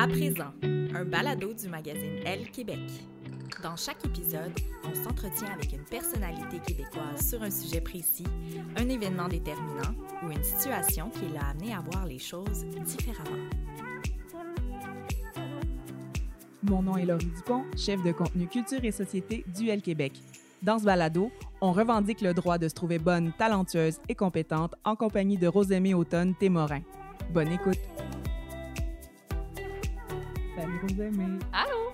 À présent, un balado du magazine Elle Québec. Dans chaque épisode, on s'entretient avec une personnalité québécoise sur un sujet précis, un événement déterminant ou une situation qui l'a amené à voir les choses différemment. Mon nom est Laurie Dupont, chef de contenu culture et société du L Québec. Dans ce balado, on revendique le droit de se trouver bonne, talentueuse et compétente en compagnie de Rosemée Automne Témorin. Bonne écoute! Allô?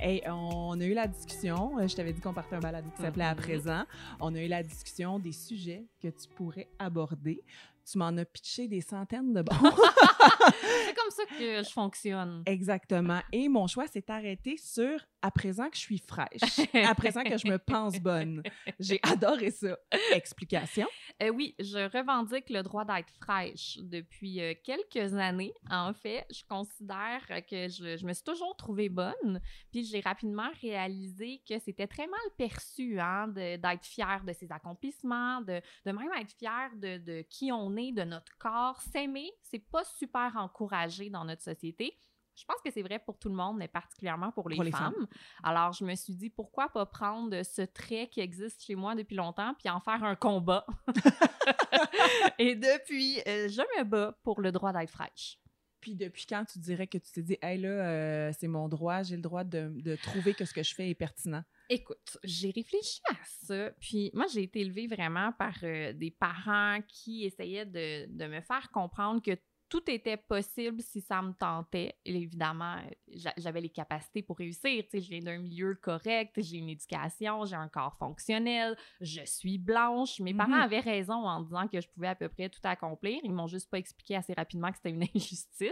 Hey, on a eu la discussion, euh, je t'avais dit qu'on partait un balado qui s'appelait À Mhm. présent. On a eu la discussion des sujets que tu pourrais aborder. Tu m'en as pitché des centaines de bons. C'est comme ça que je fonctionne. Exactement. Et mon choix s'est arrêté sur à présent que je suis fraîche, à présent que je me pense bonne. J'ai adoré ça. Explication? Euh, oui, je revendique le droit d'être fraîche depuis euh, quelques années. En fait, je considère que je, je me suis toujours trouvée bonne, puis j'ai rapidement réalisé que c'était très mal perçu hein, de- d'être fière de ses accomplissements, de, de même être fière de, de qui on est, de notre corps. S'aimer, c'est pas super encouragé dans notre société. Je pense que c'est vrai pour tout le monde, mais particulièrement pour les, Pour les femmes. femmes. Alors, je me suis dit, pourquoi pas prendre ce trait qui existe chez moi depuis longtemps puis en faire un combat. Et depuis, euh, je me bats pour le droit d'être fraîche. Puis depuis quand tu dirais que tu t'es dit, hey là, euh, c'est mon droit, j'ai le droit de, de trouver que ce que je fais est pertinent? Écoute, j'ai réfléchi à ça, puis moi, j'ai été élevée vraiment par euh, des parents qui essayaient de, de me faire comprendre que tout était possible si ça me tentait. Et évidemment, j'a- j'avais les capacités pour réussir. Tu sais, je viens d'un milieu correct, j'ai une éducation, j'ai un corps fonctionnel, je suis blanche. Mes parents Mhm. avaient raison en disant que je pouvais à peu près tout accomplir. Ils m'ont juste pas expliqué assez rapidement que c'était une injustice.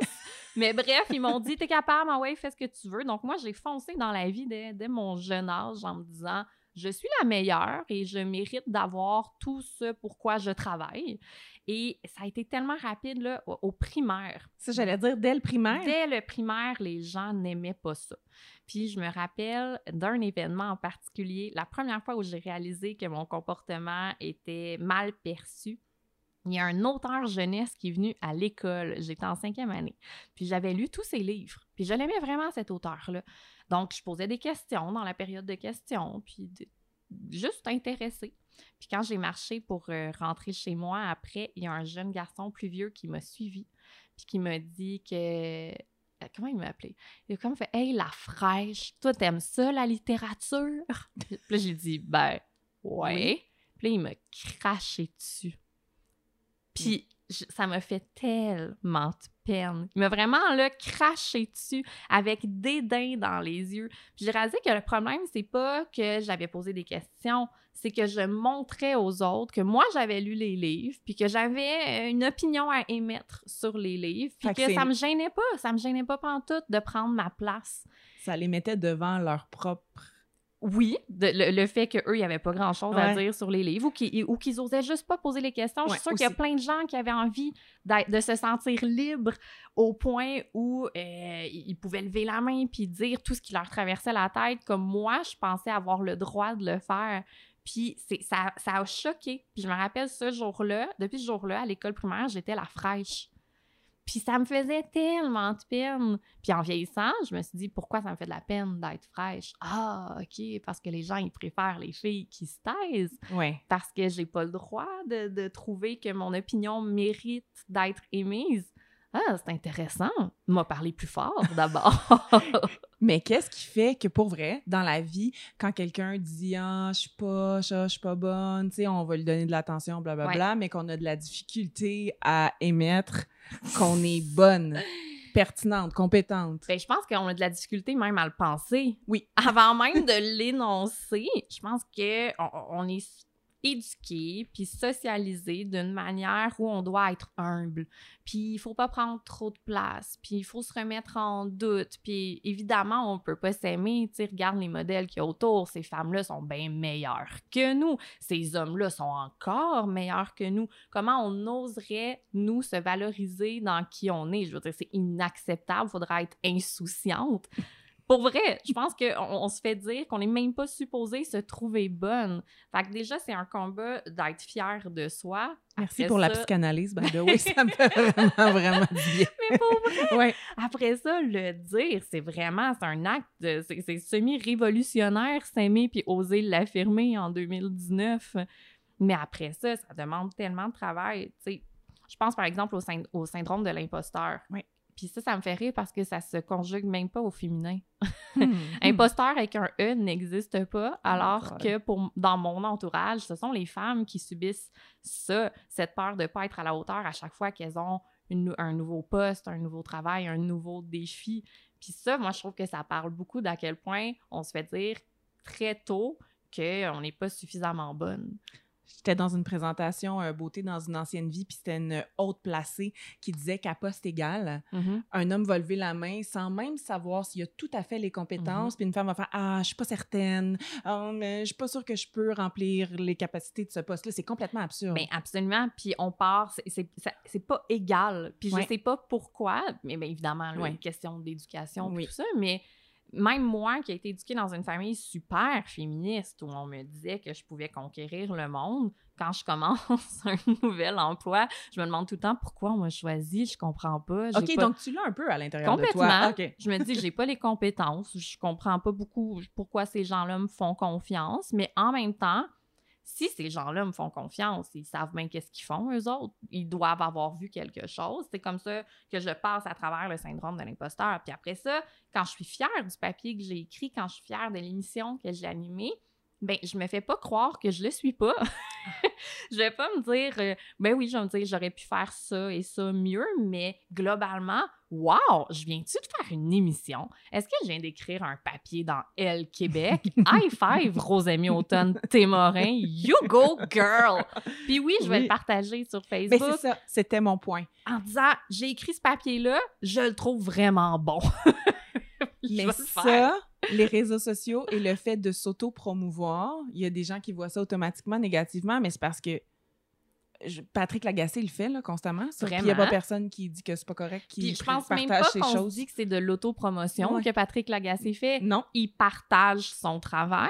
Mais bref, ils m'ont dit, t'es capable, ah ouais, fais ce que tu veux. Donc moi, j'ai foncé dans la vie dès, dès mon jeune âge en me disant, je suis la meilleure et je mérite d'avoir tout ce pourquoi je travaille. Et ça a été tellement rapide là, au, au primaire. Ça, j'allais dire dès le primaire. Dès le primaire, les gens n'aimaient pas ça. Puis je me rappelle d'un événement en particulier, la première fois où j'ai réalisé que mon comportement était mal perçu. Il y a un auteur jeunesse qui est venu à l'école. J'étais en cinquième année. Puis j'avais lu tous ses livres. Puis je l'aimais vraiment, cet auteur-là. Donc, je posais des questions dans la période de questions, puis de- juste intéressée. Puis quand j'ai marché pour euh, rentrer chez moi, après, il y a un jeune garçon plus vieux qui m'a suivi, puis qui m'a dit que... euh, Comment il m'a appelé? Il a comme fait « Hey, la fraîche, toi, t'aimes ça, la littérature? » Puis là, j'ai dit « Ben, ouais. Puis là, il m'a craché dessus. Puis je- ça m'a fait tellement de peine. Il m'a vraiment là craché dessus avec dédain dans les yeux. Puis j'ai réalisé que le problème c'est pas que j'avais posé des questions, c'est que je montrais aux autres que moi j'avais lu les livres, puis que j'avais une opinion à émettre sur les livres, puis que que, ça me gênait pas, ça me gênait pas pantoute de prendre ma place. Ça les mettait devant leur propre. Oui, de- le, le fait qu'eux, il n'y avait pas grand-chose à dire sur les livres ou qu'ils ou qu'ils osaient juste pas poser les questions. Je suis sûre qu'il y a plein de gens qui avaient envie de se sentir libres au point où euh, ils pouvaient lever la main puis dire tout ce qui leur traversait la tête. Comme moi, je pensais avoir le droit de le faire. Puis ça, ça a choqué. Puis je me rappelle ce jour-là, depuis ce jour-là, à l'école primaire, j'étais la fraîche. Puis ça me faisait tellement de peine. Puis en vieillissant, je me suis dit, pourquoi ça me fait de la peine d'être fraîche? Ah, OK, parce que les gens, ils préfèrent les filles qui se taisent. Ouais. Parce que j'ai pas le droit de, de trouver que mon opinion mérite d'être émise. Ah, c'est intéressant. M'a parlé plus fort d'abord. Mais qu'est-ce qui fait que pour vrai, dans la vie, quand quelqu'un dit Ah, je suis pas, je suis pas bonne, tu sais, on va lui donner de l'attention, blablabla, mais qu'on a de la difficulté à émettre qu'on est bonne, pertinente, compétente. Ben, je pense qu'on a de la difficulté même à le penser. Oui. Avant même de l'énoncer, je pense qu'on on est éduqué puis socialisé d'une manière où on doit être humble. Puis il faut pas prendre trop de place, puis il faut se remettre en doute. Puis évidemment, on peut pas s'aimer, tu regarde les modèles qu'il y a autour, ces femmes-là sont bien meilleures que nous, ces hommes-là sont encore meilleurs que nous. Comment on oserait nous se valoriser dans qui on est? Je veux dire, c'est inacceptable, faudra être insouciante. Pour vrai, je pense qu'on on se fait dire qu'on n'est même pas supposé se trouver bonne. Fait que déjà, c'est un combat d'être fier de soi. Merci Après pour la psychanalyse, by the way. Ça me fait vraiment, vraiment du bien. Mais pour vrai, Ouais. Après ça, le dire, c'est vraiment, c'est un acte, de- c'est c'est semi-révolutionnaire, s'aimer puis oser l'affirmer en 2019. Mais après ça, ça demande tellement de travail. Tu sais, je pense par exemple au, au syndrome de l'imposteur. Oui. Puis ça, ça me fait rire parce que ça se conjugue même pas au féminin. Hmm. Imposteur avec un E n'existe pas, alors God. que pour, dans mon entourage, ce sont les femmes qui subissent ça, cette peur de ne pas être à la hauteur à chaque fois qu'elles ont une un nouveau poste, un nouveau travail, un nouveau défi. Puis ça, moi, je trouve que ça parle beaucoup d'à quel point on se fait dire très tôt qu'on n'est pas suffisamment bonne. J'étais dans une présentation euh, beauté dans une ancienne vie, puis c'était une haute placée qui disait qu'à poste égal, un homme va lever la main sans même savoir s'il a tout à fait les compétences, puis une femme va faire Ah, je suis pas certaine, Ah, mais je suis pas sûre que je peux remplir les capacités de ce poste-là. C'est complètement absurde. Ben absolument. Puis on part, c'est- pas égal. Puis Ouais. je sais pas pourquoi, mais bien évidemment, là, Ouais. une question d'éducation, Oui. tout ça, mais même moi qui ai été éduquée dans une famille super féministe où on me disait que je pouvais conquérir le monde, quand je commence un nouvel emploi, je me demande tout le temps pourquoi on m'a choisi, je comprends pas. OK, pas- donc tu l'as un peu à l'intérieur de Complètement. toi. OK. Je me dis, j'ai pas les compétences, je comprends pas beaucoup pourquoi ces gens-là me font confiance, mais en même temps, si ces gens-là me font confiance, ils savent bien qu'est-ce qu'ils font, eux autres. Ils doivent avoir vu quelque chose. C'est comme ça que je passe à travers le syndrome de l'imposteur. Puis après ça, quand je suis fière du papier que j'ai écrit, quand je suis fière de l'émission que j'ai animée, ben je me fais pas croire que je le suis pas. je vais pas me dire, euh, ben oui, je vais me dire, j'aurais pu faire ça et ça mieux, mais globalement, wow, je viens-tu de faire une émission? Est-ce que je viens d'écrire un papier dans Elle Québec? High five, Rosemie Automne Témorin, you go girl! Puis oui, je vais Oui. le partager sur Mais Facebook c'est ça, c'était mon point. en disant, j'ai écrit ce papier-là, je le trouve vraiment bon. Mais ça, les réseaux sociaux et le fait de s'auto-promouvoir, il y a des gens qui voient ça automatiquement négativement, mais c'est parce que je- Patrick Lagacé le fait là, constamment. ça. Il n'y a pas personne qui dit que c'est pas correct, qui Puis je pense même partage pas ses choses. dit que c'est de l'autopromotion Ouais. que Patrick Lagacé fait. Non. Il partage son travail,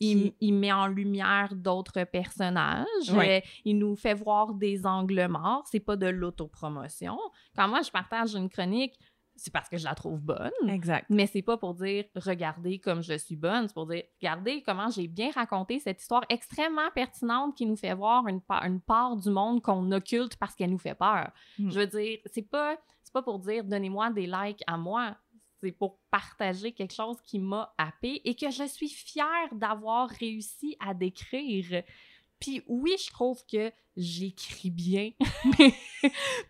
il, met en lumière d'autres personnages, Ouais. euh, il nous fait voir des angles morts. C'est pas de l'autopromotion. Quand moi je partage une chronique, c'est parce que je la trouve bonne. Exact. Mais c'est pas pour dire regardez comme je suis bonne, c'est pour dire regardez comment j'ai bien raconté cette histoire extrêmement pertinente qui nous fait voir une, pa- une part du monde qu'on occulte parce qu'elle nous fait peur. Mm. Je veux dire, c'est pas c'est pas pour dire donnez-moi des likes à moi, c'est pour partager quelque chose qui m'a happé et que je suis fière d'avoir réussi à décrire. Puis oui, je trouve que j'écris bien, mais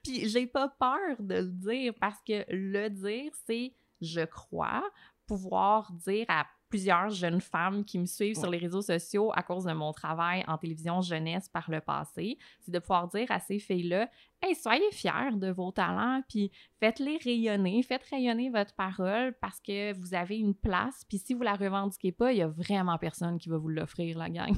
puis j'ai pas peur de le dire parce que le dire, c'est, je crois, pouvoir dire à plusieurs jeunes femmes qui me suivent sur les réseaux sociaux à cause de mon travail en télévision jeunesse par le passé, c'est de pouvoir dire à ces filles-là, hey, soyez fiers de vos talents, puis faites-les rayonner, faites rayonner votre parole parce que vous avez une place, puis si vous la revendiquez pas, il y a vraiment personne qui va vous l'offrir, la gang.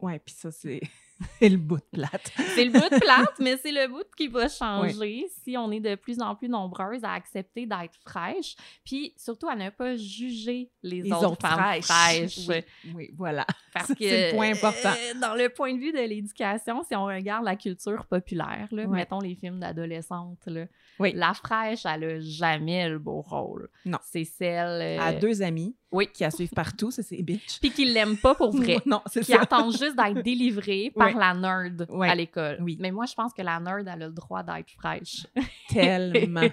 Ouais, puis ça, c'est le bout de plate. C'est le bout de plate, mais c'est le bout qui va changer si on est de plus en plus nombreuses à accepter d'être fraîches, puis surtout à ne pas juger les, Les autres, autres femmes fraîches. Oui, oui, voilà. Parce Ça, que c'est le point important. euh, dans le point de vue de l'éducation, si on regarde la culture populaire, là, mettons les films d'adolescentes, là, Oui. la fraîche, elle a jamais le beau rôle. Non. C'est celle euh, À deux amis oui. qui la suivent partout, ça, c'est bitch. puis qui l'aiment pas pour vrai. non, c'est qui ça. attendent juste d'être délivrés par la nerd à l'école. Oui. Mais moi, je pense que la nerd, elle a le droit d'être fraîche. Tellement,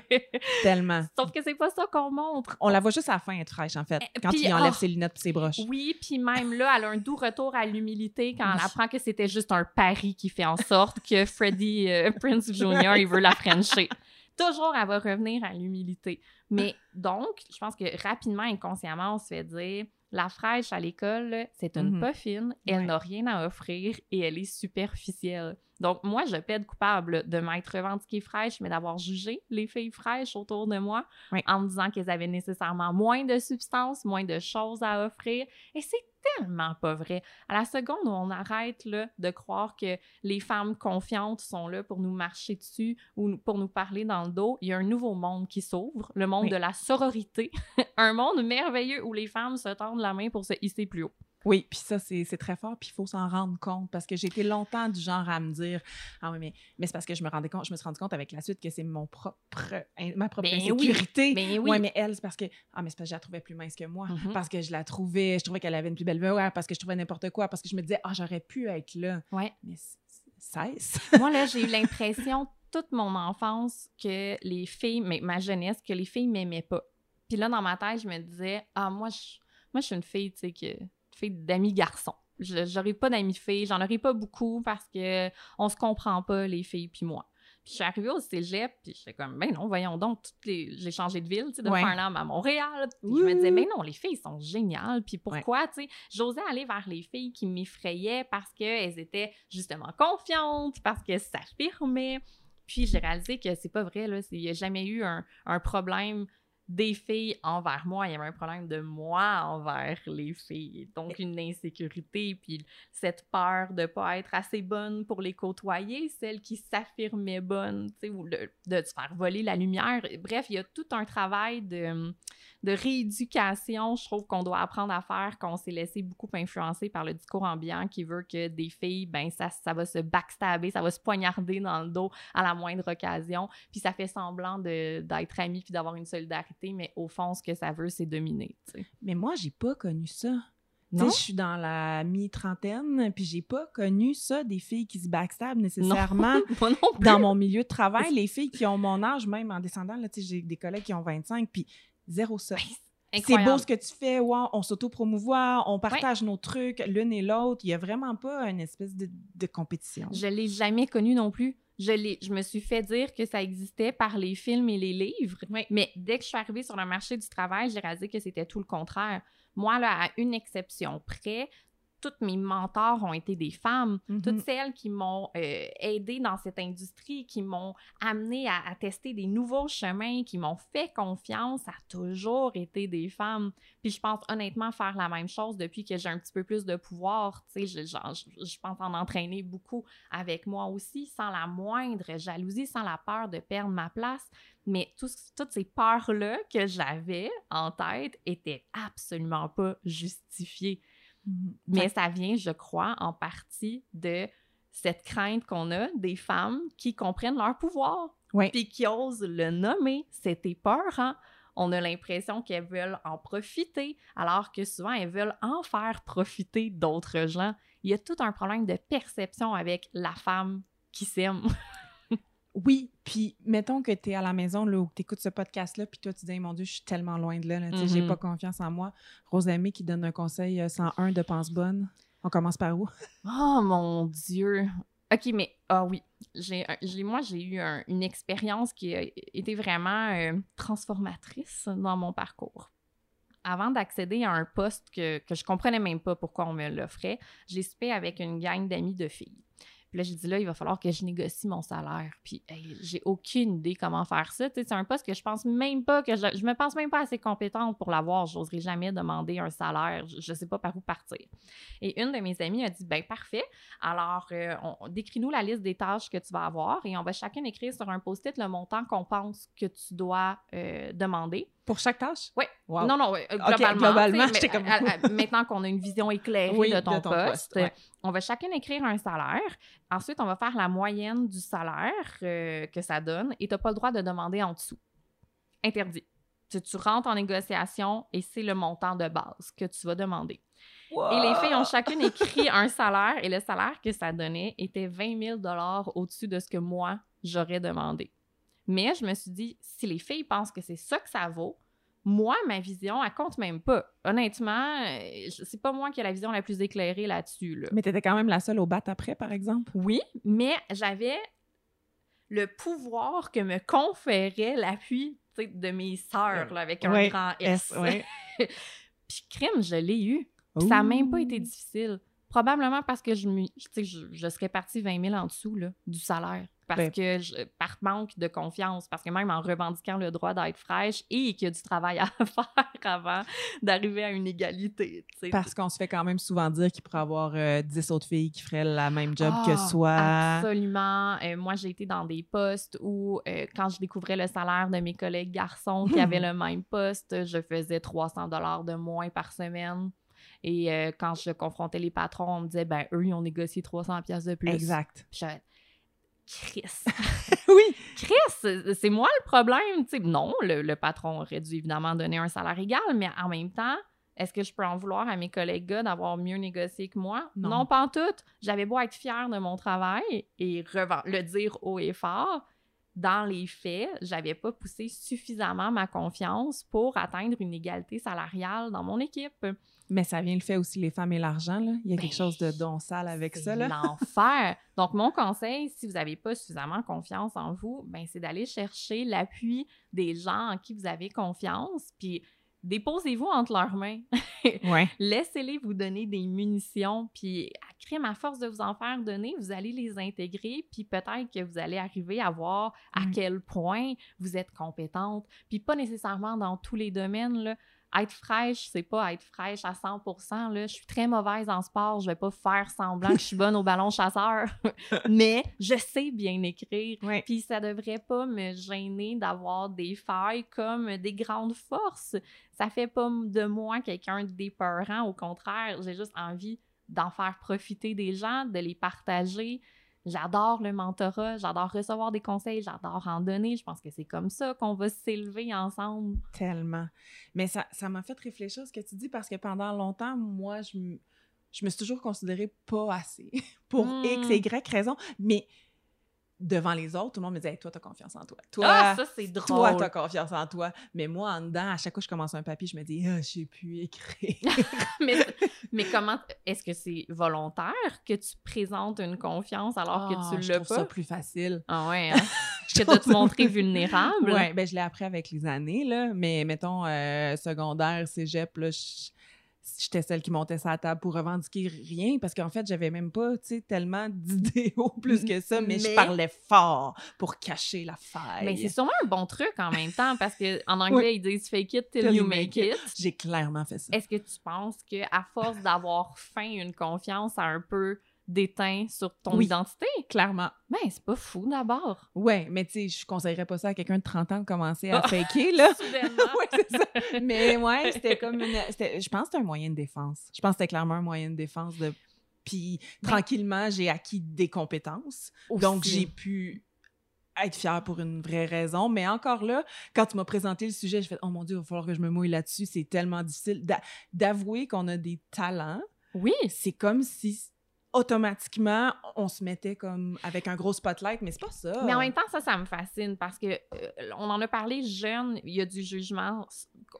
tellement. Sauf que c'est pas ça qu'on montre. On la voit juste à la fin être fraîche, en fait, Eh, quand puis, il enlève oh. ses lunettes et ses broches. Oui, puis même là, elle a un doux retour à l'humilité quand elle apprend que c'était juste un pari qui fait en sorte que Freddie euh, Prince Jr., il veut la frencher. Toujours, elle va revenir à l'humilité. Mais donc, je pense que rapidement, inconsciemment, on se fait dire la fraîche à l'école, c'est une pas fine, elle Ouais. n'a rien à offrir et elle est superficielle. Donc, moi, je plaide coupable de m'être revendiquée fraîche, mais d'avoir jugé les filles fraîches autour de moi en me disant qu'elles avaient nécessairement moins de substances, moins de choses à offrir. Et c'est tellement pas vrai. À la seconde où on arrête là, de croire que les femmes confiantes sont là pour nous marcher dessus ou pour nous parler dans le dos, il y a un nouveau monde qui s'ouvre, le monde Oui. de la sororité, un monde merveilleux où les femmes se tendent la main pour se hisser plus haut. Oui, puis ça, c'est très fort, puis il faut s'en rendre compte parce que j'ai été longtemps du genre à me dire Ah oui, mais, mais c'est parce que je me rendais compte, je me suis rendu compte avec la suite que c'est mon propre, ma propre Ben oui, insécurité. Ben oui. Ouais, mais elle, c'est parce que Ah, mais c'est parce que je la trouvais plus mince que moi. Mhm. Parce que je la trouvais, je trouvais qu'elle avait une plus belle voix, parce que je trouvais n'importe quoi, parce que je me disais Ah, j'aurais pu être là. Ouais. Mais cesse. Moi, là, j'ai eu l'impression toute mon enfance que les filles, mais ma jeunesse, que les filles m'aimaient pas. Puis là, dans ma tête, je me disais, ah, moi, je, moi, je suis une fille, tu sais, que, d'amis garçons. J'aurais pas d'amis filles, j'en aurais pas beaucoup parce que on se comprend pas, les filles puis moi. Puis je suis arrivée au cégep, puis j'étais comme, ben non, voyons donc, toutes les... j'ai changé de ville, tu sais, de Ouais. Farnham à Montréal. Puis je me disais, mais non, les filles sont géniales. Puis pourquoi, tu sais, j'osais aller vers les filles qui m'effrayaient parce qu'elles étaient justement confiantes, parce qu'elles s'affirmaient. Puis j'ai réalisé que c'est pas vrai, là. Il n'y a jamais eu un, un problème des filles envers moi, il y avait un problème de moi envers les filles. Donc une insécurité, puis cette peur de pas être assez bonne pour les côtoyer, celle qui s'affirmait bonne, tu sais, ou le- de se faire voler la lumière. Bref, il y a tout un travail de, de rééducation, je trouve qu'on doit apprendre à faire, qu'on s'est laissé beaucoup influencer par le discours ambiant qui veut que des filles, ben ça, ça va se backstabber, ça va se poignarder dans le dos à la moindre occasion, puis ça fait semblant d'être amis puis d'avoir une solidarité, mais au fond, ce que ça veut, c'est dominer. Mais moi, j'ai pas connu ça. Non? je suis dans la mi-trentaine, puis j'ai pas connu ça, des filles qui se backstab nécessairement. Non plus. dans mon milieu de travail, les filles qui ont mon âge, même en descendant, j'ai des collègues qui ont 25, puis zéro ça. C'est Incroyable. beau ce que tu fais, wow, on s'auto-promouvoit, on partage nos trucs l'une et l'autre. Il y a vraiment pas une espèce de, de compétition. Je l'ai jamais connu non plus. Je, je me suis fait dire que ça existait par les films et les livres. Mais dès que je suis arrivée sur le marché du travail, j'ai réalisé que c'était tout le contraire. Moi, là, à une exception près, toutes mes mentors ont été des femmes. Mhm. Toutes celles qui m'ont euh, aidée dans cette industrie, qui m'ont amené à, à tester des nouveaux chemins, qui m'ont fait confiance, ça a toujours été des femmes. Puis je pense honnêtement faire la même chose depuis que j'ai un petit peu plus de pouvoir. Tu sais, je, je, je pense en entraîner beaucoup avec moi aussi, sans la moindre jalousie, sans la peur de perdre ma place. Mais toutes ces peurs-là que j'avais en tête étaient absolument pas justifiées. Mais ça vient, je crois, en partie de cette crainte qu'on a des femmes qui comprennent leur pouvoir, Ouais. puis qui osent le nommer. C'était peurant. On a l'impression qu'elles veulent en profiter, alors que souvent elles veulent en faire profiter d'autres gens. Il y a tout un problème de perception avec la femme qui s'aime. Oui, puis mettons que tu es à la maison là, ou que tu écoutes ce podcast-là, puis toi, tu dis, Hey, mon Dieu, je suis tellement loin de là, là, sais, j'ai pas confiance en moi. Rosamé qui donne un conseil euh, 101 de pense bonne. On commence par où? Oh mon Dieu! OK, mais ah oui, j'ai, j'ai- moi j'ai eu un- une expérience qui a été vraiment euh, transformatrice dans mon parcours. Avant d'accéder à un poste que, que je comprenais même pas pourquoi on me l'offrait, j'ai soupé avec une gang d'amis de filles. Là, j'ai dit là, il va falloir que je négocie mon salaire. Puis j'ai aucune idée comment faire ça. C'est un poste que je pense même pas que je, me pense même pas assez compétente pour l'avoir. J'oserais jamais demander un salaire. Je, je sais pas par où partir. Et une de mes amies a dit ben parfait. Alors, euh, décris-nous la liste des tâches que tu vas avoir et on va chacun écrire sur un post-it le montant qu'on pense que tu dois euh, demander. Pour chaque tâche? Oui. Wow. Non, non, globalement. globalement, mais, comme- à- à- maintenant qu'on a une vision éclairée Oui, de ton, de ton poste, poste, ouais. on va chacun écrire un salaire. Ensuite, on va faire la moyenne du salaire euh, que ça donne et tu n'as pas le droit de demander en dessous. Interdit. Tu, tu rentres en négociation et c'est le montant de base que tu vas demander. Et les filles ont chacune écrit un salaire et le salaire que ça donnait était 20 000 au-dessus de ce que moi, j'aurais demandé. Mais je me suis dit, si les filles pensent que c'est ça que ça vaut, moi, ma vision, elle compte même pas. Honnêtement, euh, c'est pas moi qui ai la vision la plus éclairée là-dessus. Là. Mais tu étais quand même la seule au bat après, par exemple? Oui, mais j'avais le pouvoir que me conférait l'appui de mes sœurs, là, avec un Ouais, grand S. Ouais. Puis crime, je l'ai eu. Ça n'a même pas été difficile. Probablement parce que je, je, je serais partie 20 000 en dessous là, du salaire. Parce Ben- que, je- par manque de confiance, parce que même en revendiquant le droit d'être fraîche et qu'il y a du travail à faire avant d'arriver à une égalité. Parce qu'on se fait quand même souvent dire qu'il pourrait avoir euh, 10 autres filles qui feraient la même job que Ah, soi. Absolument. Euh, moi, j'ai été dans des postes où, euh, quand je découvrais le salaire de mes collègues garçons qui avaient le même poste, je faisais 300 dollars de moins par semaine. Et euh, quand je confrontais les patrons, on me disait, ben eux, ils ont négocié 300 pièces de plus. Exact. Puis Chris, Oui. Chris, c'est moi le problème. Tu sais, non, le, le patron aurait dû évidemment donner un salaire égal, mais en même temps, est-ce que je peux en vouloir à mes collègues gars d'avoir mieux négocié que moi? Non. pas en tout. J'avais beau être fière de mon travail et le dire haut et fort. Dans les faits, j'avais pas poussé suffisamment ma confiance pour atteindre une égalité salariale dans mon équipe. Mais ça vient le fait aussi les femmes et l'argent. là. Il y a quelque Ben, chose de don sale avec C'est ça. Là. l'enfer. Donc, mon conseil, si vous n'avez pas suffisamment confiance en vous, ben, c'est d'aller chercher l'appui des gens en qui vous avez confiance, puis déposez-vous entre leurs mains. Ouais. Laissez-les vous donner des munitions, puis à crime, à force de vous en faire donner, vous allez les intégrer, puis peut-être que vous allez arriver à voir à Mm. quel point vous êtes compétente, puis pas nécessairement dans tous les domaines, là. Être fraîche, c'est pas être fraîche à 100 là. Je suis très mauvaise en sport, je vais pas faire semblant que je suis bonne au ballon chasseur, mais je sais bien écrire, Ouais. puis ça devrait pas me gêner d'avoir des failles comme des grandes forces. Ça fait pas de moi quelqu'un d'épeurant. Au contraire, j'ai juste envie d'en faire profiter des gens, de les partager. J'adore le mentorat, j'adore recevoir des conseils, j'adore en donner. Je pense que c'est comme ça qu'on va s'élever ensemble. Tellement. Mais ça ça m'a fait réfléchir à ce que tu dis parce que pendant longtemps, moi, je, je me suis toujours considérée pas assez pour. X et Y raison. Mais devant les autres, tout le monde me disait Hey, Toi, t'as confiance en toi. Toi, ah, ça, c'est drôle. toi, t'as confiance en toi. Mais moi, en dedans, à chaque fois que je commence un papier, je me dis Ah, j'ai pu écrire. mais, mais comment est-ce que c'est volontaire que tu présentes une confiance alors Ah, que tu je l'as trouve ça pas? plus facile. Ah ouais, hein? que de te montrer vulnérable. Ouais, ben je l'ai appris avec les années, là. Mais mettons, euh, secondaire, cégep, là, je- j'étais celle qui montait sa table pour revendiquer rien parce qu'en fait, j'avais même pas, tellement d'idéaux plus que ça, mais, je parlais fort pour cacher la faille. Mais c'est sûrement un bon truc en même temps parce qu'en anglais, ils disent fake it till, you make it. J'ai clairement fait ça. Est-ce que tu penses que à force d'avoir faim une confiance a un peu déteint sur ton Oui. identité? Clairement. Ben, c'est pas fou d'abord. Ouais, mais tu sais, je conseillerais pas ça à quelqu'un de 30 ans de commencer à faker, là. Soudainement. ouais, c'est ça. Mais ouais, c'était comme une. c'était- Je pense que c'était un moyen de défense. Je pense que c'était clairement un moyen de défense. De... Puis tranquillement, j'ai acquis des compétences. Donc, j'ai pu être fière pour une vraie raison. Mais encore là, quand tu m'as présenté le sujet, j'ai fait Oh mon Dieu, il va falloir que je me mouille là-dessus. C'est tellement difficile D'a- d'avouer qu'on a des talents. Oui, C'est comme si automatiquement on se mettait comme avec un gros spotlight, mais c'est pas ça. mais en même temps, ça, ça me fascine parce que euh, on en a parlé jeune, il y a du jugement.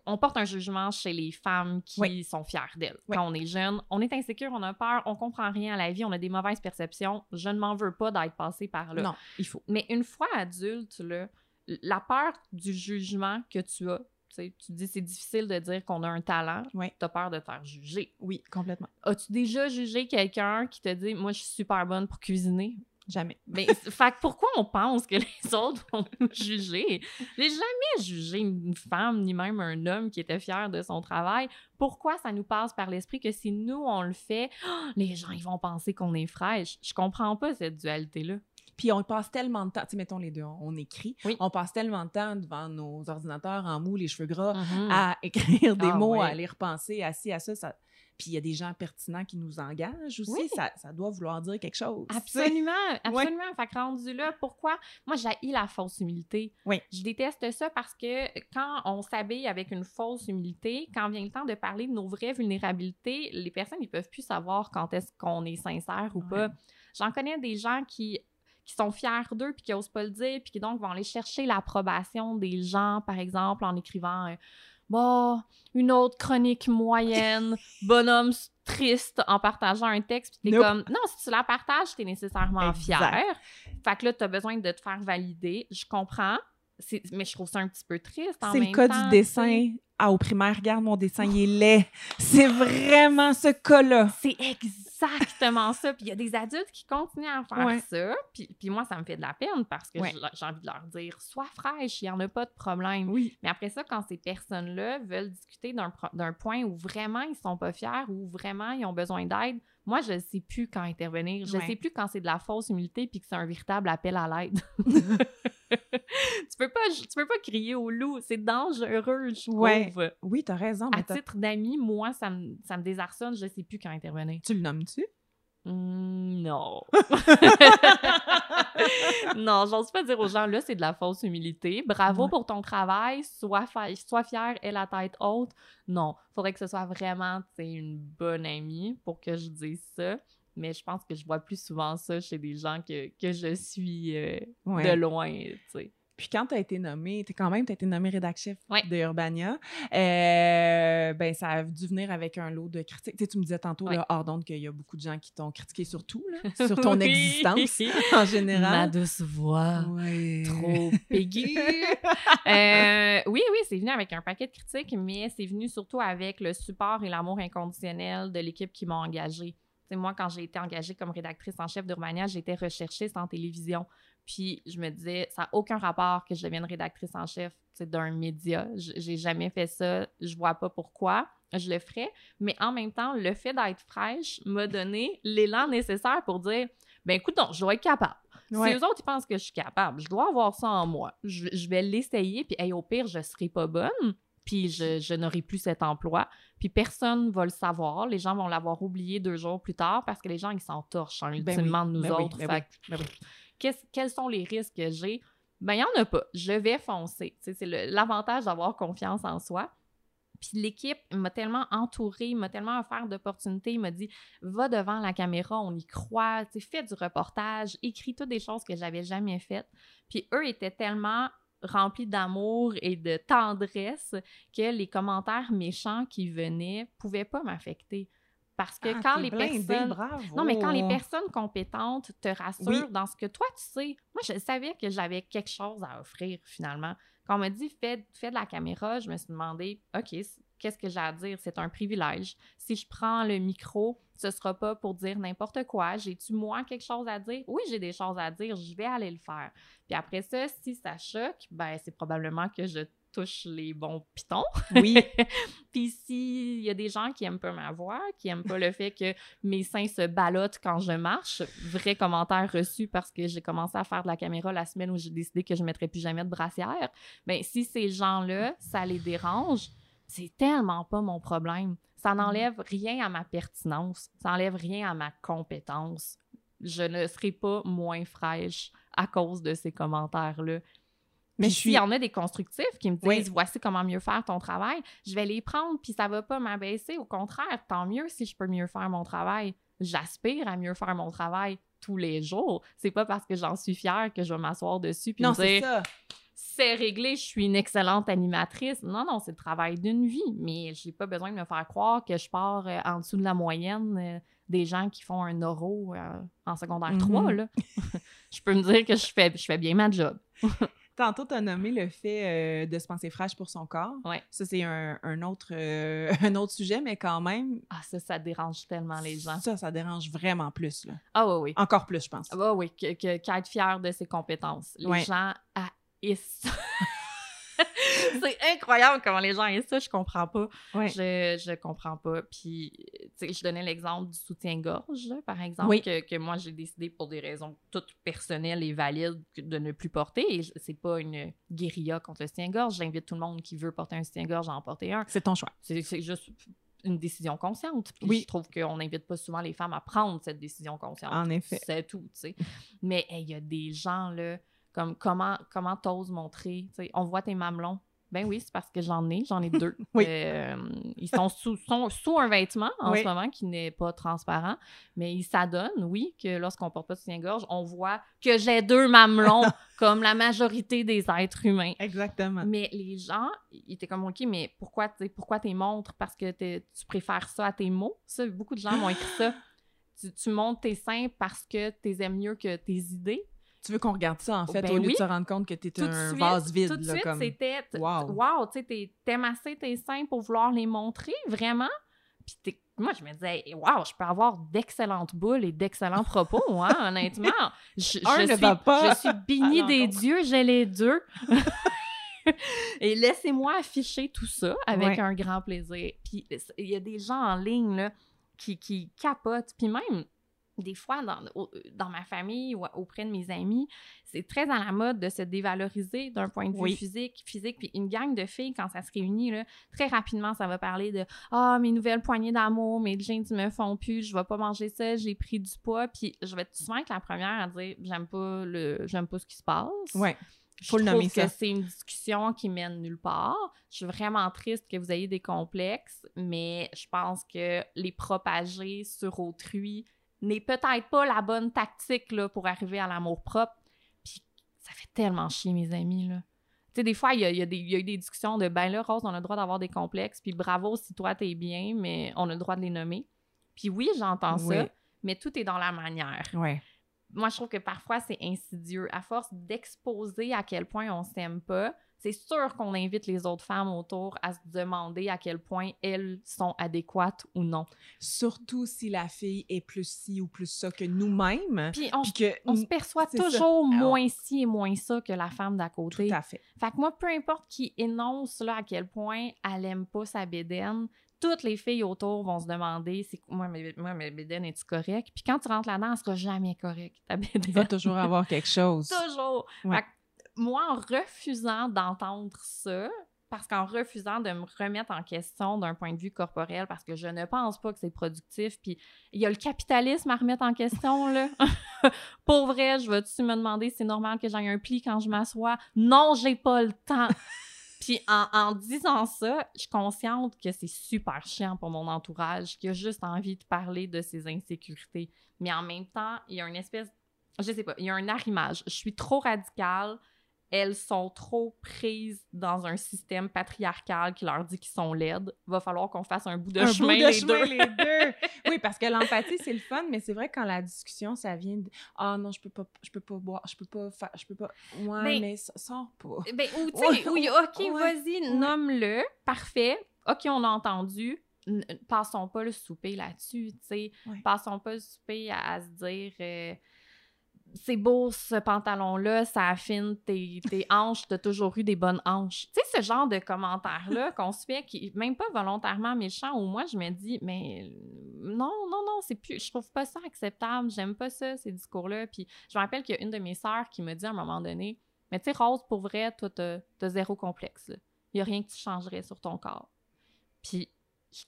On porte un jugement chez les femmes qui Oui. sont fières d'elles. Oui. Quand on est jeune, on est insécure, on a peur, on comprend rien à la vie, on a des mauvaises perceptions. Je ne m'en veux pas d'être passée par là. Non, il faut. Mais une fois adulte, là, la peur du jugement que tu as, tu dis c'est difficile de dire qu'on a un talent, Oui. tu as peur de te faire juger. Oui, complètement. As-tu déjà jugé quelqu'un qui te dit Moi, je suis super bonne pour cuisiner? Jamais. Mais, fait que pourquoi on pense que les autres vont nous juger? J'ai jamais jugé une femme ni même un homme qui était fier de son travail. Pourquoi ça nous passe par l'esprit que si nous, on le fait, les gens, ils vont penser qu'on est fraîche? Je comprends pas cette dualité-là. Puis on passe tellement de temps, tu sais, mettons les deux, on, on écrit, Oui. on passe tellement de temps devant nos ordinateurs en mou, les cheveux gras, Mhm. à écrire des Ah, mots, ouais. à les repenser, assis à ça. ça... Puis il y a des gens pertinents qui nous engagent aussi, Oui. ça, ça doit vouloir dire quelque chose. Absolument, absolument. Fait que rendu là, pourquoi? Moi, j'ai la fausse humilité. Oui. Je déteste ça parce que quand on s'habille avec une fausse humilité, quand vient le temps de parler de nos vraies vulnérabilités, les personnes, ils peuvent plus savoir quand est-ce qu'on est sincère ou pas. J'en connais des gens qui qui sont fiers d'eux puis qui osent pas le dire puis qui donc vont aller chercher l'approbation des gens par exemple en écrivant euh, bon une autre chronique moyenne bonhomme triste en partageant un texte puis t'es Nope. comme non si tu la partages t'es nécessairement fier fait que là t'as besoin de te faire valider je comprends mais je trouve ça un petit peu triste C'est le cas temps, du dessin. Ah, au primaire, regarde, mon dessin, il est laid. C'est vraiment ce cas-là. C'est exactement ça. Puis il y a des adultes qui continuent à faire Ouais. ça. Puis, puis moi, ça me fait de la peine parce que Ouais. j'ai envie de leur dire sois fraîche, il n'y en a pas de problème. Oui. Mais après ça, quand ces personnes-là veulent discuter d'un point où vraiment ils sont pas fiers, ou vraiment ils ont besoin d'aide, moi, je ne sais plus quand intervenir. Je ne Ouais. sais plus quand c'est de la fausse humilité puis que c'est un véritable appel à l'aide. tu peux pas tu peux pas crier au loup. C'est dangereux, je trouve. Ouais. Oui, t'as raison. À Mais titre d'ami, moi, ça me, ça me désarçonne. Je sais plus quand intervenir. Tu le nommes-tu? Hmm, non. non, j'ose pas dire aux gens, là, c'est de la fausse humilité. Bravo Ouais. pour ton travail, sois, sois fier et la tête haute. Non, faudrait que ce soit vraiment, une bonne amie pour que je dise ça. Mais je pense que je vois plus souvent ça chez des gens que, que je suis euh, Ouais. de loin, tu sais. Puis quand tu as été nommé, t'es quand même, tu été nommé rédac-chef Ouais. de Urbania, euh, ben ça a dû venir avec un lot de critiques. Tu, tu me disais tantôt, Ouais. là, hors d'onde, qu'il y a beaucoup de gens qui t'ont critiqué sur tout, là, sur ton Oui. existence en Ma général. douce voix. Ouais. trop aiguë. Euh, oui, oui, c'est venu avec un paquet de critiques, mais c'est venu surtout avec le support et l'amour inconditionnel de l'équipe qui m'a engagée. Tu moi, quand j'ai été engagée comme rédactrice en chef d'Urbania, j'étais recherchiste en télévision. Puis je me disais, ça n'a aucun rapport que je devienne rédactrice en chef d'un média. J'ai jamais fait ça. Je vois pas pourquoi je le ferais. Mais en même temps, le fait d'être fraîche m'a donné l'élan nécessaire pour dire, ben écoute, donc, je dois être capable. Ouais. Si eux autres, ils pensent que je suis capable, je dois avoir ça en moi. Je, je vais l'essayer, puis hey, au pire, je serai pas bonne, puis je, je n'aurai plus cet emploi. Puis personne va le savoir. Les gens vont l'avoir oublié deux jours plus tard parce que les gens, ils s'entorchent hein, Ben ultimement oui, de nous ben oui, autres. ben Fait que, Ben oui. Quels sont les risques que j'ai? Ben, il n'y en a pas. Je vais foncer. C'est l'avantage d'avoir confiance en soi. Puis l'équipe m'a tellement entourée, m'a tellement offert d'opportunités. M'a dit va devant la caméra, on y croit, fais du reportage, écris toutes des choses que j'avais jamais faites. Puis eux étaient tellement remplis d'amour et de tendresse que les commentaires méchants qui venaient pouvaient pas m'affecter. Parce que Ah, quand les personnes bravo. non, mais quand les personnes compétentes te rassurent Oui. dans ce que toi, tu sais, moi, je savais que j'avais quelque chose à offrir finalement. Quand on m'a dit fais, fais de la caméra, je me suis demandé, OK, qu'est-ce que j'ai à dire? C'est un privilège. Si je prends le micro, ce sera pas pour dire n'importe quoi. J'ai-tu, moi, quelque chose à dire? Oui, j'ai des choses à dire, je vais aller le faire. Puis après ça, si ça choque, ben, c'est probablement que je touche les bons pitons. Oui, Puis s'il y a des gens qui aiment pas ma voix, qui aiment pas le fait que mes seins se ballottent quand je marche, vrai commentaire reçu parce que j'ai commencé à faire de la caméra la semaine où j'ai décidé que je mettrais plus jamais de brassière. Ben si ces gens-là, ça les dérange, c'est tellement pas mon problème. Ça n'enlève rien à ma pertinence, ça n'enlève rien à ma compétence. Je ne serai pas moins fraîche à cause de ces commentaires-là. Mais suis. s'il y en a des constructifs qui me disent Oui. voici comment mieux faire ton travail, je vais les prendre puis ça va pas m'abaisser. Au contraire, tant mieux si je peux mieux faire mon travail. J'aspire à mieux faire mon travail tous les jours. C'est pas parce que j'en suis fière que je vais m'asseoir dessus puis Non, me c'est dire ça. c'est réglé, je suis une excellente animatrice. Non, non, c'est le travail d'une vie, mais j'ai pas besoin de me faire croire que je pars euh, en dessous de la moyenne euh, des gens qui font un euro euh, en secondaire Mhm. 3. Là. je peux me dire que je fais, je fais bien ma job. Tantôt, tu as nommé le fait euh, de se penser fraîche pour son corps. Ouais. Ça, c'est un, un autre, euh, un autre sujet, mais quand même, Ah, ça, ça dérange tellement les gens. ça, ça dérange vraiment plus. Là. Ah oui, oui. Encore plus, je pense. Ah oui, que, que- qu'être fier de ses compétences. Les Ouais. gens haïssent. c'est incroyable comment les gens haïssent ça, je comprends pas. Ouais. Je, je comprends pas. Puis, tu sais, je donnais l'exemple du soutien-gorge, par exemple, Oui. que, que moi, j'ai décidé pour des raisons toutes personnelles et valides de ne plus porter. Et c'est pas une guérilla contre le soutien-gorge. J'invite tout le monde qui veut porter un soutien-gorge à en porter un. C'est ton choix. C'est juste une décision consciente. Puis Oui. je trouve qu'on n'invite pas souvent les femmes à prendre cette décision consciente. En effet. C'est tout, tu sais. Mais hey, il y a des gens, là, comme comment comment t'oses montrer, tu sais, on voit tes mamelons. Ben oui, c'est parce que j'en ai, j'en ai deux. Oui. Euh, ils sont sous, sont sous un vêtement en Oui. ce moment qui n'est pas transparent, mais ils s'adonnent, oui, que lorsqu'on porte pas de soutien-gorge, on voit que j'ai deux mamelons, comme la majorité des êtres humains. Exactement. Mais les gens, ils étaient comme, OK, mais pourquoi, sais, pourquoi tes montres? Parce que t'es- tu préfères ça à tes mots? Ça, beaucoup de gens m'ont écrit ça. Tu, tu montes tes seins parce que tu aimes mieux que tes idées? Tu veux qu'on regarde ça, en fait, Ben au lieu oui. de se rendre compte que tu es Tout de un suite, vase vide. Tout de suite, comme... c'était, Wow. wow, tu sais, t'es- t'aimes assez tes seins pour vouloir les montrer, vraiment? Puis t'es moi, je me disais, waouh, je peux avoir d'excellentes boules et d'excellents propos, hein, honnêtement. Je, ne suis, va pas je suis bénie à des dieux, j'ai les deux. et laissez-moi afficher tout ça avec Ouais. un grand plaisir. Puis il y a des gens en ligne là, qui, qui capotent. Puis même, des fois, dans, au- dans ma famille ou auprès de mes amis, c'est très à la mode de se dévaloriser d'un point de vue Oui. physique, physique. Puis une gang de filles, quand ça se réunit, là, très rapidement, ça va parler de Ah, mes nouvelles poignées d'amour, mes jeans me font plus, je vais pas manger ça, j'ai pris du poids. Puis je vais souvent être la première à dire J'aime pas, le, j'aime pas ce qui se passe. Ouais. Je Faut le trouve nommer, que ça. c'est une discussion qui mène nulle part. Je suis vraiment triste que vous ayez des complexes, mais je pense que les propager sur autrui n'est peut-être pas la bonne tactique là, pour arriver à l'amour propre. Puis ça fait tellement chier, mes amis. Là. Tu sais, des fois, il y a, il y a des- il y a eu des discussions de ben là, Rose, on a le droit d'avoir des complexes, puis bravo si toi t'es bien, mais on a le droit de les nommer. Puis oui, j'entends Oui. ça, mais tout est dans la manière Ouais. moi, je trouve que parfois, c'est insidieux. À force d'exposer à quel point on s'aime pas, c'est sûr qu'on invite les autres femmes autour à se demander à quel point elles sont adéquates ou non. Surtout si la fille est plus ci ou plus ça que nous-mêmes. Puis on, Puis que. on se perçoit ça. toujours Alors- moins ci et moins ça que la femme d'à côté. Tout à fait. Fait que moi, peu importe qui énonce là, à quel point elle aime pas sa bédaine, toutes les filles autour vont se demander c'est moi, ma, moi, ma bédaine, est-tu correcte? Puis quand tu rentres là-dedans, elle sera jamais correcte, ta bédaine. Il va toujours avoir quelque chose. Toujours. Ouais. Fait que moi, en refusant d'entendre ça, parce qu'en refusant de me remettre en question d'un point de vue corporel, parce que je ne pense pas que c'est productif, puis il y a le capitalisme à remettre en question, là. Pour vrai, je vais-tu me demander si c'est normal que j'aille un pli quand je m'assois? Non, j'ai pas le temps. Puis en, en disant ça, je suis consciente que c'est super chiant pour mon entourage, qui a juste envie de parler de ses insécurités. Mais en même temps, il y a une espèce, je sais pas, il y a un arrimage. Je suis trop radicale. Elles sont trop prises dans un système patriarcal qui leur dit qu'ils sont laides. Va falloir qu'on fasse un bout de un chemin bout de les chemin, deux. les deux. Oui, parce que l'empathie, c'est le fun, mais c'est vrai que quand la discussion, ça vient de Ah non, je peux pas, je peux pas boire, je peux pas faire, je peux pas. Ouais, Ben, mais ça sort pas. Ben, ou tu sais, oui, OK, ouais, vas-y, ouais. nomme-le. Parfait. OK, on a entendu. Passons pas le souper là-dessus, tu sais. Ouais. Passons pas le souper à, à se dire euh, c'est beau ce pantalon-là, ça affine tes, tes hanches, t'as toujours eu des bonnes hanches. Tu sais, ce genre de commentaires-là qu'on se fait, qui même pas volontairement méchant, ou moi je me dis, mais non, non, non, c'est plus, je trouve pas ça acceptable, j'aime pas ça, ces discours-là. Puis je me rappelle qu'il y a une de mes sœurs qui me dit à un moment donné, mais tu sais, Rose, pour vrai, toi, t'as t'as zéro complexe. Il y a rien que tu changerais sur ton corps. Puis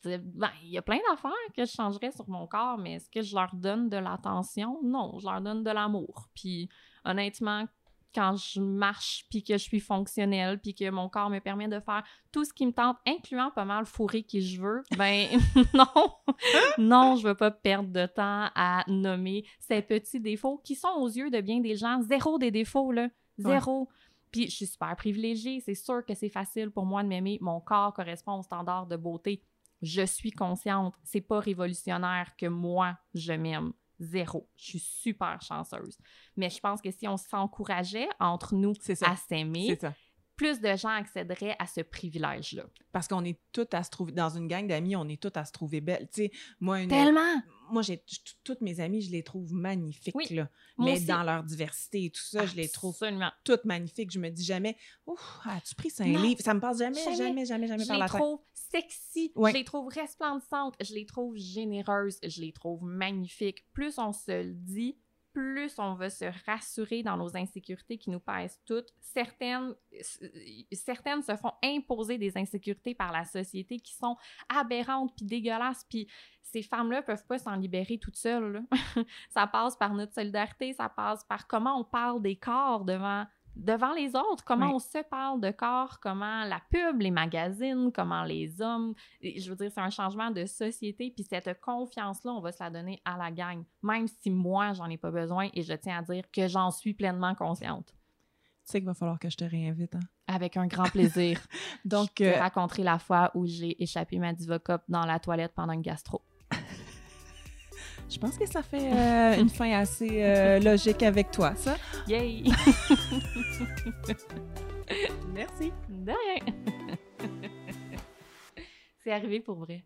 ben, il y a plein d'affaires que je changerais sur mon corps, mais est-ce que je leur donne de l'attention? Non, je leur donne de l'amour. Puis honnêtement, quand je marche, puis que je suis fonctionnelle, puis que mon corps me permet de faire tout ce qui me tente, incluant pas mal fourrer qui je veux, ben non, non, je veux pas perdre de temps à nommer ces petits défauts qui sont aux yeux de bien des gens zéro des défauts, là. Zéro. Puis je suis super privilégiée. C'est sûr que c'est facile pour moi de m'aimer. Mon corps correspond aux standards de beauté. Je suis consciente. C'est pas révolutionnaire que moi, je m'aime. Zéro. Je suis super chanceuse. Mais je pense que si on s'encourageait entre nous à s'aimer. Plus de gens accéderaient à ce privilège-là. Parce qu'on est toutes à se trouver, dans une gang d'amis, on est toutes à se trouver belles. Tu sais, moi, une- Tellement! moi j'ai toutes mes amies, je les trouve magnifiques, Oui, là. Mais aussi. dans leur diversité et tout ça, je les trouve toutes magnifiques. Je me dis jamais, Ouf, as-tu pris cinq Non. livres? Ça me passe jamais, Jamais. jamais, jamais, jamais, Je par les la tête. trouve sexy, je les trouve resplendissantes, je les trouve généreuses, je les trouve magnifiques. Plus on se le dit, plus on va se rassurer dans nos insécurités qui nous pèsent toutes. Certaines, euh, certaines se font imposer des insécurités par la société qui sont aberrantes puis dégueulasses. Puis ces femmes-là peuvent pas s'en libérer toutes seules. ça passe par notre solidarité, ça passe par comment on parle des corps devant devant les autres, comment Oui. on se parle de corps, comment la pub, les magazines, comment les hommes, je veux dire, c'est un changement de société, puis cette confiance-là, on va se la donner à la gang, même si moi, j'en ai pas besoin, et je tiens à dire que j'en suis pleinement consciente. Tu sais qu'il va falloir que je te réinvite. Hein? Avec un grand plaisir. Donc, je te euh, raconterai la fois où j'ai échappé ma Divocop dans la toilette pendant une gastro. Je pense que ça fait euh, une fin assez euh, logique avec toi, ça. Yay! Merci. De rien! c'est arrivé pour vrai.